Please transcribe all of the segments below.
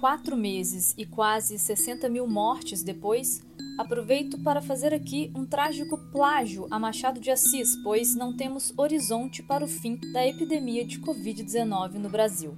quatro meses e quase 60 mil mortes depois, aproveito para fazer aqui um trágico plágio a Machado de Assis, pois não temos horizonte para o fim da epidemia de Covid-19 no Brasil.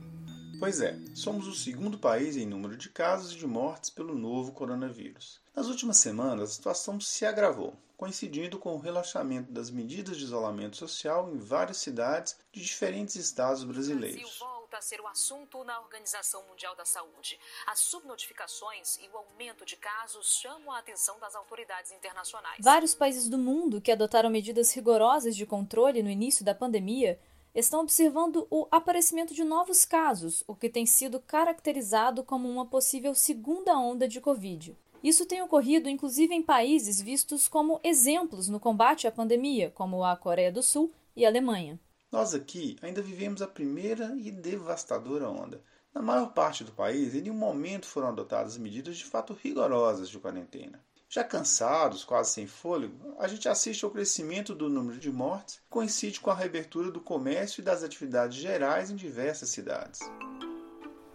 Pois é, somos o segundo país em número de casos e de mortes pelo novo coronavírus. Nas últimas semanas, a situação se agravou, coincidindo com o relaxamento das medidas de isolamento social em várias cidades de diferentes estados brasileiros volta a ser o assunto na Organização Mundial da Saúde. As subnotificações e o aumento de casos chamam a atenção das autoridades internacionais. Vários países do mundo que adotaram medidas rigorosas de controle no início da pandemia estão observando o aparecimento de novos casos, o que tem sido caracterizado como uma possível segunda onda de Covid. Isso tem ocorrido inclusive em países vistos como exemplos no combate à pandemia, como a Coreia do Sul e a Alemanha. Nós aqui ainda vivemos a primeira e devastadora onda. Na maior parte do país, em nenhum momento foram adotadas medidas de fato rigorosas de quarentena. Já cansados, quase sem fôlego, a gente assiste ao crescimento do número de mortes, que coincide com a reabertura do comércio e das atividades gerais em diversas cidades.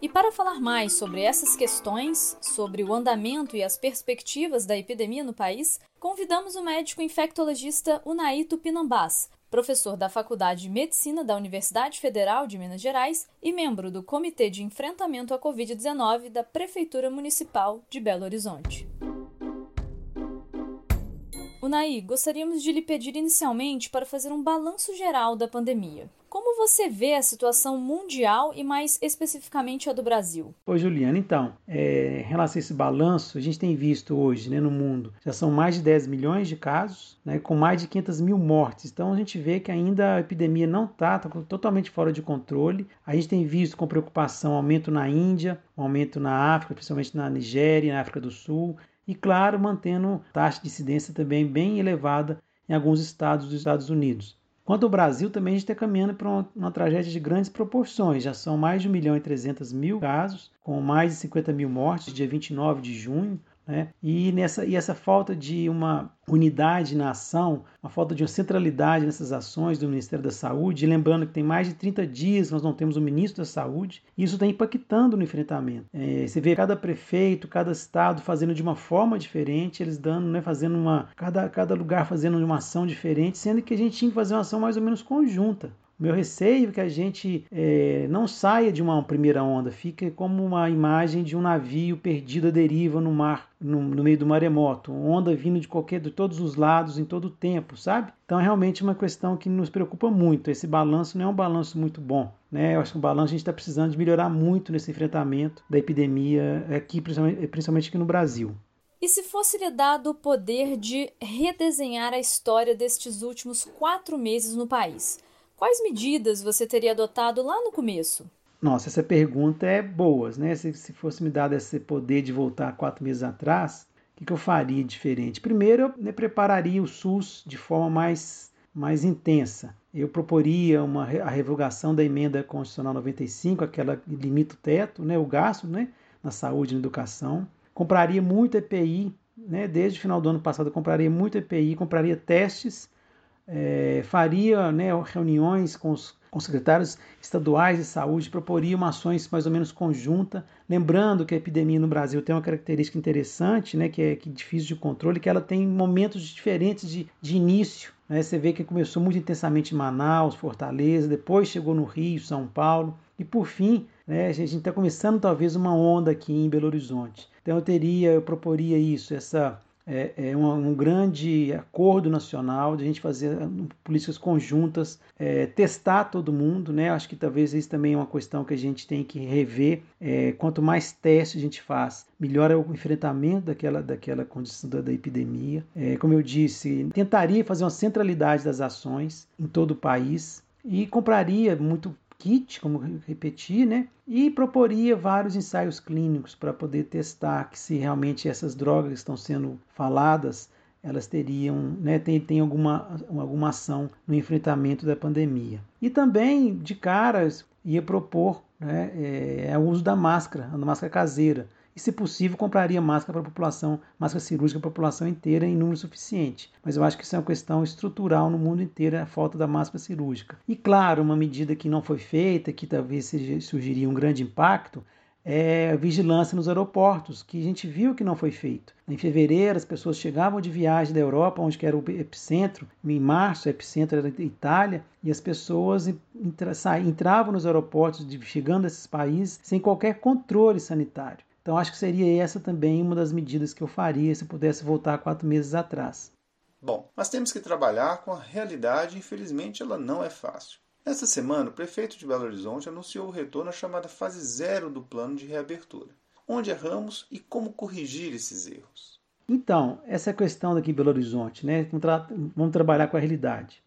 E para falar mais sobre essas questões, sobre o andamento e as perspectivas da epidemia no país, convidamos o médico infectologista Unai Tupinambás, professor da Faculdade de Medicina da Universidade Federal de Minas Gerais e membro do Comitê de Enfrentamento à Covid-19 da Prefeitura Municipal de Belo Horizonte. Unai, gostaríamos de lhe pedir inicialmente para fazer um balanço geral da pandemia. Como você vê a situação mundial e mais especificamente a do Brasil? Oi, Juliana. Então, é, em relação a esse balanço, a gente tem visto hoje né, no mundo, já são mais de 10 milhões de casos, né, com mais de 500 mil mortes. Então, a gente vê que ainda a epidemia não está tá totalmente fora de controle. A gente tem visto com preocupação aumento na Índia, aumento na África, principalmente na Nigéria, na África do Sul. E, claro, mantendo taxa de incidência também bem elevada em alguns estados dos Estados Unidos. Quanto ao Brasil, também a gente está caminhando para uma, uma, tragédia de grandes proporções. Já são mais de 1 milhão e 300 mil casos, com mais de 50 mil mortes, dia 29 de junho. Né? E, nessa, e essa falta de uma unidade na ação, uma falta de uma centralidade nessas ações do Ministério da Saúde, lembrando que tem mais de 30 dias nós não temos o ministro da Saúde, e isso está impactando no enfrentamento. É, você vê cada prefeito, cada estado fazendo de uma forma diferente, eles dando, né, fazendo uma. Cada, cada lugar fazendo uma ação diferente, sendo que a gente tinha que fazer uma ação mais ou menos conjunta. Meu receio é que a gente é, não saia de uma primeira onda, fique como uma imagem de um navio perdido à deriva no mar, no, no, meio do maremoto, onda vindo de qualquer, de todos os lados, em todo o tempo, sabe? Então é realmente uma questão que nos preocupa muito. Esse balanço não é um balanço muito bom, né? Eu acho que o balanço a gente está precisando de melhorar muito nesse enfrentamento da epidemia aqui, principalmente, principalmente aqui no Brasil. E se fosse lhe dado o poder de redesenhar a história destes últimos quatro meses no país? Quais medidas você teria adotado lá no começo? Nossa, essa pergunta é boa, né? Se, se fosse me dado esse poder de voltar quatro meses atrás, o que, que eu faria diferente? Primeiro, eu né, prepararia o SUS de forma mais, mais intensa. Eu proporia uma, a revogação da emenda constitucional 95, aquela que limita o teto, né, o gasto né, na saúde e na educação. Compraria muito EPI, né, desde o final do ano passado eu compraria muito EPI, compraria testes é, faria né, reuniões com os, com secretários estaduais de saúde, proporia uma ações mais ou menos conjunta, lembrando que a epidemia no Brasil tem uma característica interessante, né, que é, que é difícil de controle, que ela tem momentos diferentes de, de início. Né? Você vê que começou muito intensamente em Manaus, Fortaleza, depois chegou no Rio, São Paulo, e por fim, né, a gente está começando talvez uma onda aqui em Belo Horizonte. Então eu teria, eu proporia isso, essa é, é um, um, grande acordo nacional de a gente fazer uh, políticas conjuntas, é, testar todo mundo, né? Acho que talvez isso também é uma questão que a gente tem que rever. É, quanto mais testes a gente faz, melhor é o enfrentamento daquela, daquela condição da, da epidemia. É, como eu disse, tentaria fazer uma centralidade das ações em todo o país e compraria muito kit, como repetir, né? E proporia vários ensaios clínicos para poder testar que se realmente essas drogas que estão sendo faladas, elas teriam, né, tem, tem alguma, alguma ação no enfrentamento da pandemia. E também, de caras, ia propor né, é, o uso da máscara, a máscara caseira e, se possível, compraria máscara para a população, máscara cirúrgica para a população inteira em número suficiente. Mas eu acho que isso é uma questão estrutural no mundo inteiro, a falta da máscara cirúrgica. E, claro, uma medida que não foi feita, que talvez surgiria um grande impacto, é vigilância nos aeroportos, que a gente viu que não foi feito. Em fevereiro, as pessoas chegavam de viagem da Europa, onde era o epicentro. Em março, o epicentro era a Itália, e as pessoas entravam nos aeroportos, chegando a esses países, sem qualquer controle sanitário. Então, acho que seria essa também uma das medidas que eu faria se pudesse voltar quatro meses atrás. Bom, mas temos que trabalhar com a realidade e, infelizmente, ela não é fácil. Nesta semana, o prefeito de Belo Horizonte anunciou o retorno à chamada fase zero do plano de reabertura. Onde erramos e como corrigir esses erros? Então, essa questão daqui em Belo Horizonte, né? Vamos trabalhar com a realidade.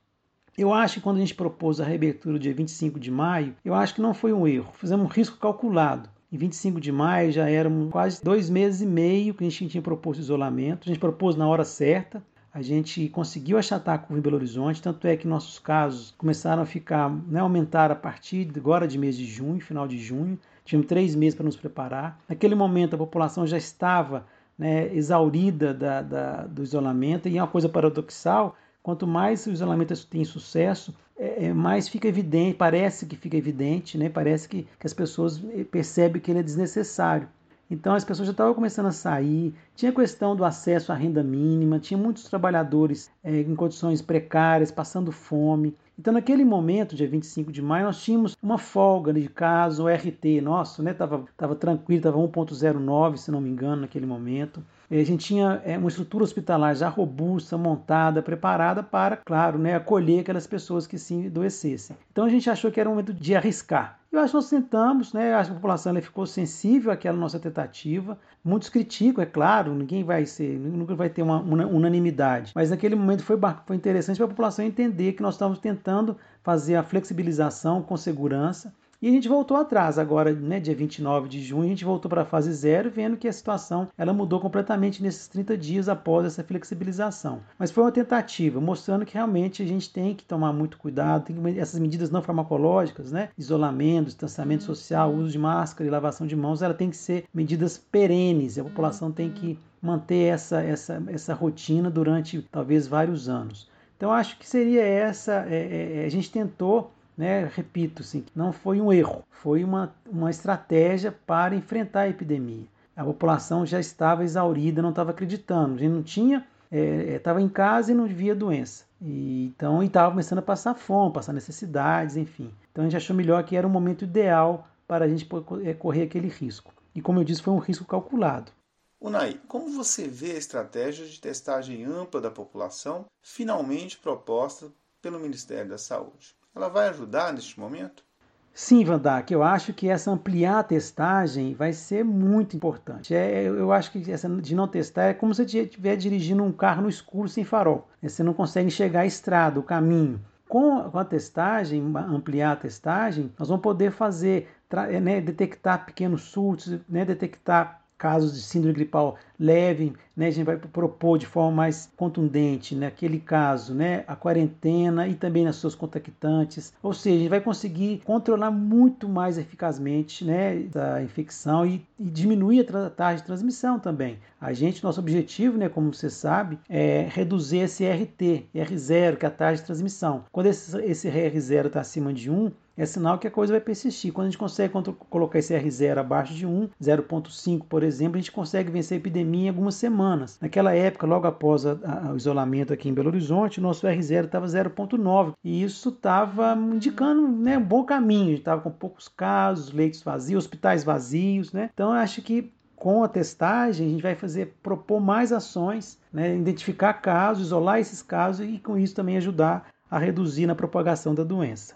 Eu acho que quando a gente propôs a reabertura dia 25 de maio, eu acho que não foi um erro. Fizemos um risco calculado. Em 25 de maio já eram quase dois meses e meio que a gente tinha proposto isolamento. A gente propôs na hora certa a gente conseguiu achatar a curva em Belo Horizonte, tanto é que nossos casos começaram a ficar, né, aumentar a partir agora de mês de junho, final de junho. Tivemos três meses para nos preparar. Naquele momento a população já estava né, exaurida da, da, do isolamento, e é uma coisa paradoxal, quanto mais o isolamento tem sucesso, é, é, mais fica evidente, parece que fica evidente, né, parece que, que as pessoas percebem que ele é desnecessário. Então as pessoas já estavam começando a sair, tinha a questão do acesso à renda mínima, tinha muitos trabalhadores é, em condições precárias, passando fome. Então, naquele momento, dia 25 de maio, nós tínhamos uma folga de caso, o RT nosso, né? Tava, tava tranquilo, estava 1.09, se não me engano, naquele momento. A gente tinha é, uma estrutura hospitalar já robusta, montada, preparada para, claro, né, acolher aquelas pessoas que se adoecessem. Então a gente achou que era um momento de arriscar. Eu acho que nós tentamos, né? A população ficou sensível àquela nossa tentativa. Muitos criticam, é claro, ninguém vai ser, nunca vai ter uma, uma unanimidade. Mas naquele momento foi, foi interessante para a população entender que nós estávamos tentando fazer a flexibilização com segurança e a gente voltou atrás, agora, né, dia 29 de junho, a gente voltou para a fase zero, vendo que a situação ela mudou completamente nesses 30 dias após essa flexibilização. Mas foi uma tentativa, mostrando que realmente a gente tem que tomar muito cuidado, tem que, essas medidas não farmacológicas, né, isolamento, distanciamento uhum. social, uso de máscara e lavação de mãos, ela tem que ser medidas perenes, a população tem que manter essa, essa, essa rotina durante talvez vários anos. Então acho que seria essa, é, é, a gente tentou né, repito, assim, não foi um erro, foi uma, uma estratégia para enfrentar a epidemia. A população já estava exaurida, não estava acreditando, a gente não tinha, estava é, é em casa e não via doença. E, então, estava começando a passar fome, passar necessidades, enfim. Então, a gente achou melhor que era o momento ideal para a gente é, correr aquele risco. E, como eu disse, foi um risco calculado. Unai, como você vê a estratégia de testagem ampla da população finalmente proposta pelo Ministério da Saúde? Ela vai ajudar neste momento? Sim, Vandak, eu acho que essa ampliar a testagem vai ser muito importante. É, eu acho que essa de não testar é como se você estiver dirigindo um carro no escuro sem farol. Você não consegue enxergar a estrada, o caminho. Com a testagem, ampliar a testagem, nós vamos poder fazer, né, detectar pequenos surtos, né, detectar casos de síndrome gripal leve, né, a gente vai propor de forma mais contundente naquele caso, né, a quarentena e também nas suas contactantes, ou seja, a gente vai conseguir controlar muito mais eficazmente, né, a infecção e, e diminuir a taxa de transmissão também. A gente, nosso objetivo, né, como você sabe, é reduzir esse RT, R0, que é a taxa de transmissão. Quando esse, esse R0 está acima de 1, é sinal que a coisa vai persistir. Quando a gente consegue colocar esse R0 abaixo de 1, 0,5 por exemplo, a gente consegue vencer a epidemia em algumas semanas. Naquela época, logo após a, a, o isolamento aqui em Belo Horizonte, nosso R0 estava 0,9 e isso estava indicando né, um bom caminho. Estava com poucos casos, leitos vazios, hospitais vazios. Né? Então, eu acho que com a testagem, a gente vai fazer propor mais ações, né, identificar casos, isolar esses casos e com isso também ajudar a reduzir na propagação da doença.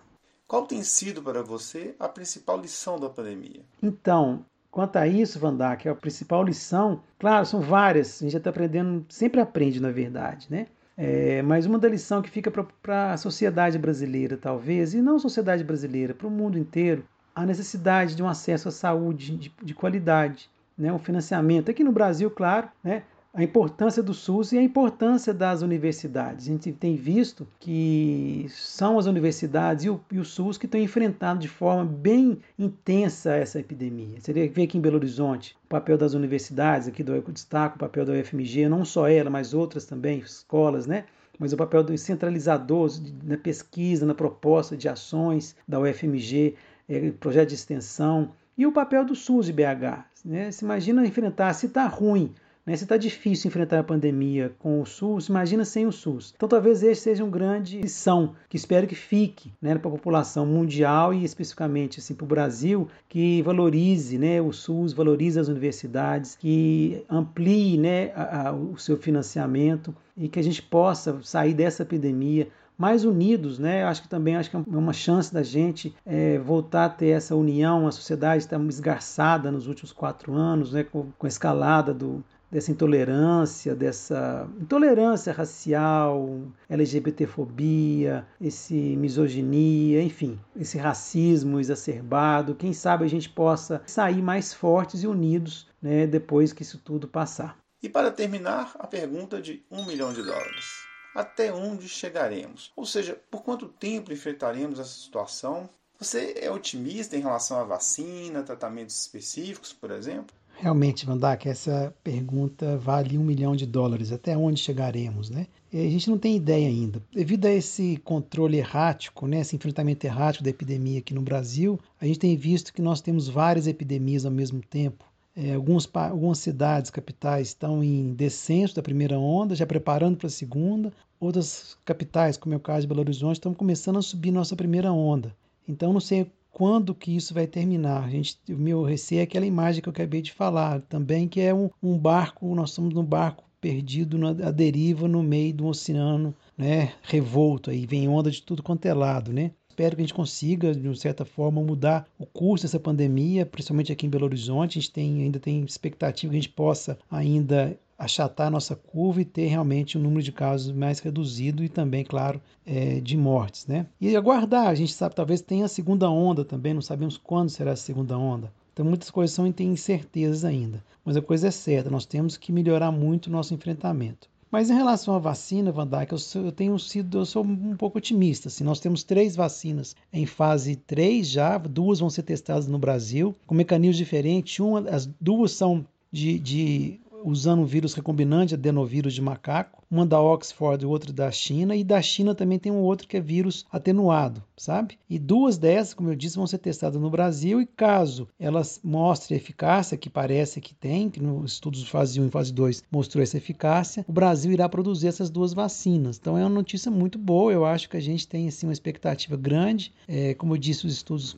Qual tem sido para você a principal lição da pandemia? Então, quanto a isso, Vandak, a principal lição, claro, são várias, a gente já está aprendendo, sempre aprende, na verdade, né? É, mas uma da lição que fica para a sociedade brasileira, talvez, e não sociedade brasileira, para o mundo inteiro, a necessidade de um acesso à saúde de, de qualidade, né? um financiamento. Aqui no Brasil, claro, né? A importância do SUS e a importância das universidades. A gente tem visto que são as universidades e o, e o SUS que estão enfrentando de forma bem intensa essa epidemia. Você vê aqui em Belo Horizonte o papel das universidades, aqui do eu destaco o papel da UFMG, não só ela, mas outras também, escolas, né? mas o papel dos centralizadores na pesquisa, na proposta de ações da UFMG, é, projeto de extensão, E o papel do SUS e BH. Né? Se imagina enfrentar, se está ruim, né? Se está difícil enfrentar a pandemia com o SUS, imagina sem o SUS. Então talvez esse seja um grande lição que espero que fique né, para a população mundial e especificamente assim, para o Brasil, que valorize né, o SUS, valorize as universidades, que amplie né, a, a, o seu financiamento e que a gente possa sair dessa epidemia mais unidos, né? Acho que também acho que é uma chance da gente é, voltar a ter essa união. A sociedade está esgarçada nos últimos quatro anos, né? Com, com a escalada do, dessa intolerância, dessa intolerância racial, LGBTfobia, esse misoginia, enfim, esse racismo exacerbado. Quem sabe a gente possa sair mais fortes e unidos né, depois que isso tudo passar. E para terminar, a pergunta de um milhão de dólares. Até onde chegaremos? Ou seja, por quanto tempo enfrentaremos essa situação? Você é otimista em relação à vacina, tratamentos específicos, por exemplo? Realmente, Vandak, essa pergunta vale um milhão de dólares. Até onde chegaremos, né? A gente não tem ideia ainda. Devido a esse controle errático, né, esse enfrentamento errático da epidemia aqui no Brasil, a gente tem visto que nós temos várias epidemias ao mesmo tempo. É, alguns, algumas cidades, capitais, estão em descenso da primeira onda, já preparando para a segunda. Outras capitais, como é o caso de Belo Horizonte, estão começando a subir nossa primeira onda. Então, não sei quando que isso vai terminar. A gente, o meu receio é aquela imagem que eu acabei de falar também, que é um, um barco, nós estamos num barco perdido na deriva no meio do oceano, né, revolto, aí vem onda de tudo quanto é lado, né? Espero que a gente consiga, de certa forma, mudar o curso dessa pandemia, principalmente aqui em Belo Horizonte. A gente tem, ainda tem expectativa que a gente possa ainda achatar a nossa curva e ter realmente um número de casos mais reduzido e também, claro, é, de mortes. Né? E aguardar, a gente sabe, talvez tenha a segunda onda também, não sabemos quando será a segunda onda. Então muitas coisas são tem incertezas ainda. Mas a coisa é certa, nós temos que melhorar muito o nosso enfrentamento. Mas em relação à vacina, Van Dijk, eu, sou, eu, tenho sido, eu sou um pouco otimista. Assim, nós temos três vacinas em fase 3 já, duas vão ser testadas no Brasil, com mecanismos diferentes. Uma, as duas são de, de usando um vírus recombinante, adenovírus de macaco, uma da Oxford e outra da China, e da China também tem um outro que é vírus atenuado, sabe? E duas dessas, como eu disse, vão ser testadas no Brasil, e caso elas mostrem eficácia, que parece que tem, que nos estudos fase 1 e fase 2 mostrou essa eficácia, o Brasil irá produzir essas duas vacinas. Então é uma notícia muito boa, eu acho que a gente tem assim, uma expectativa grande. É, como eu disse, os estudos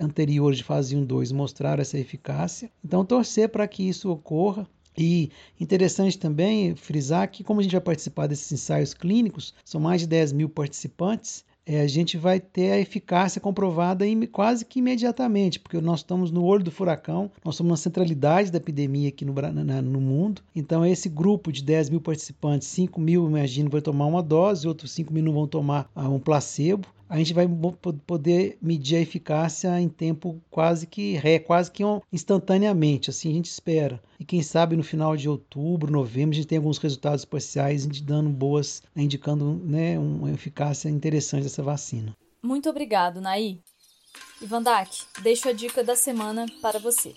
anteriores de fase 1 e 2 mostraram essa eficácia. Então torcer para que isso ocorra. E interessante também frisar que, como a gente vai participar desses ensaios clínicos, são mais de 10 mil participantes, é, a gente vai ter a eficácia comprovada em, quase que imediatamente, porque nós estamos no olho do furacão, nós somos na centralidade da epidemia aqui no, na, no mundo. Então, esse grupo de 10 mil participantes, 5 mil, imagino, vai tomar uma dose, outros 5 mil não vão tomar ah, um placebo a gente vai poder medir a eficácia em tempo quase que ré, quase que instantaneamente, assim a gente espera. E quem sabe no final de outubro, novembro, a gente tem alguns resultados parciais dando boas, né, indicando né, uma eficácia interessante dessa vacina. Muito obrigado, Naí. Ivandak, deixo a dica da semana para você.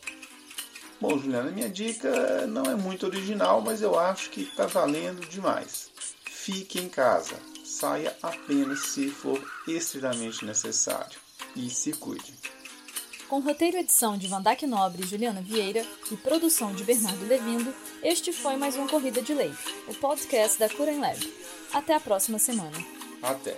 Bom, Juliana, minha dica não é muito original, mas eu acho que está valendo demais. Fique em casa saia apenas se for estritamente necessário. E se cuide. Com roteiro e edição de Vandac Nobre e Juliana Vieira e produção de Bernardo Levindo, este foi mais uma Corrida de Lei, o podcast da Curen Lab. Até a próxima semana. Até.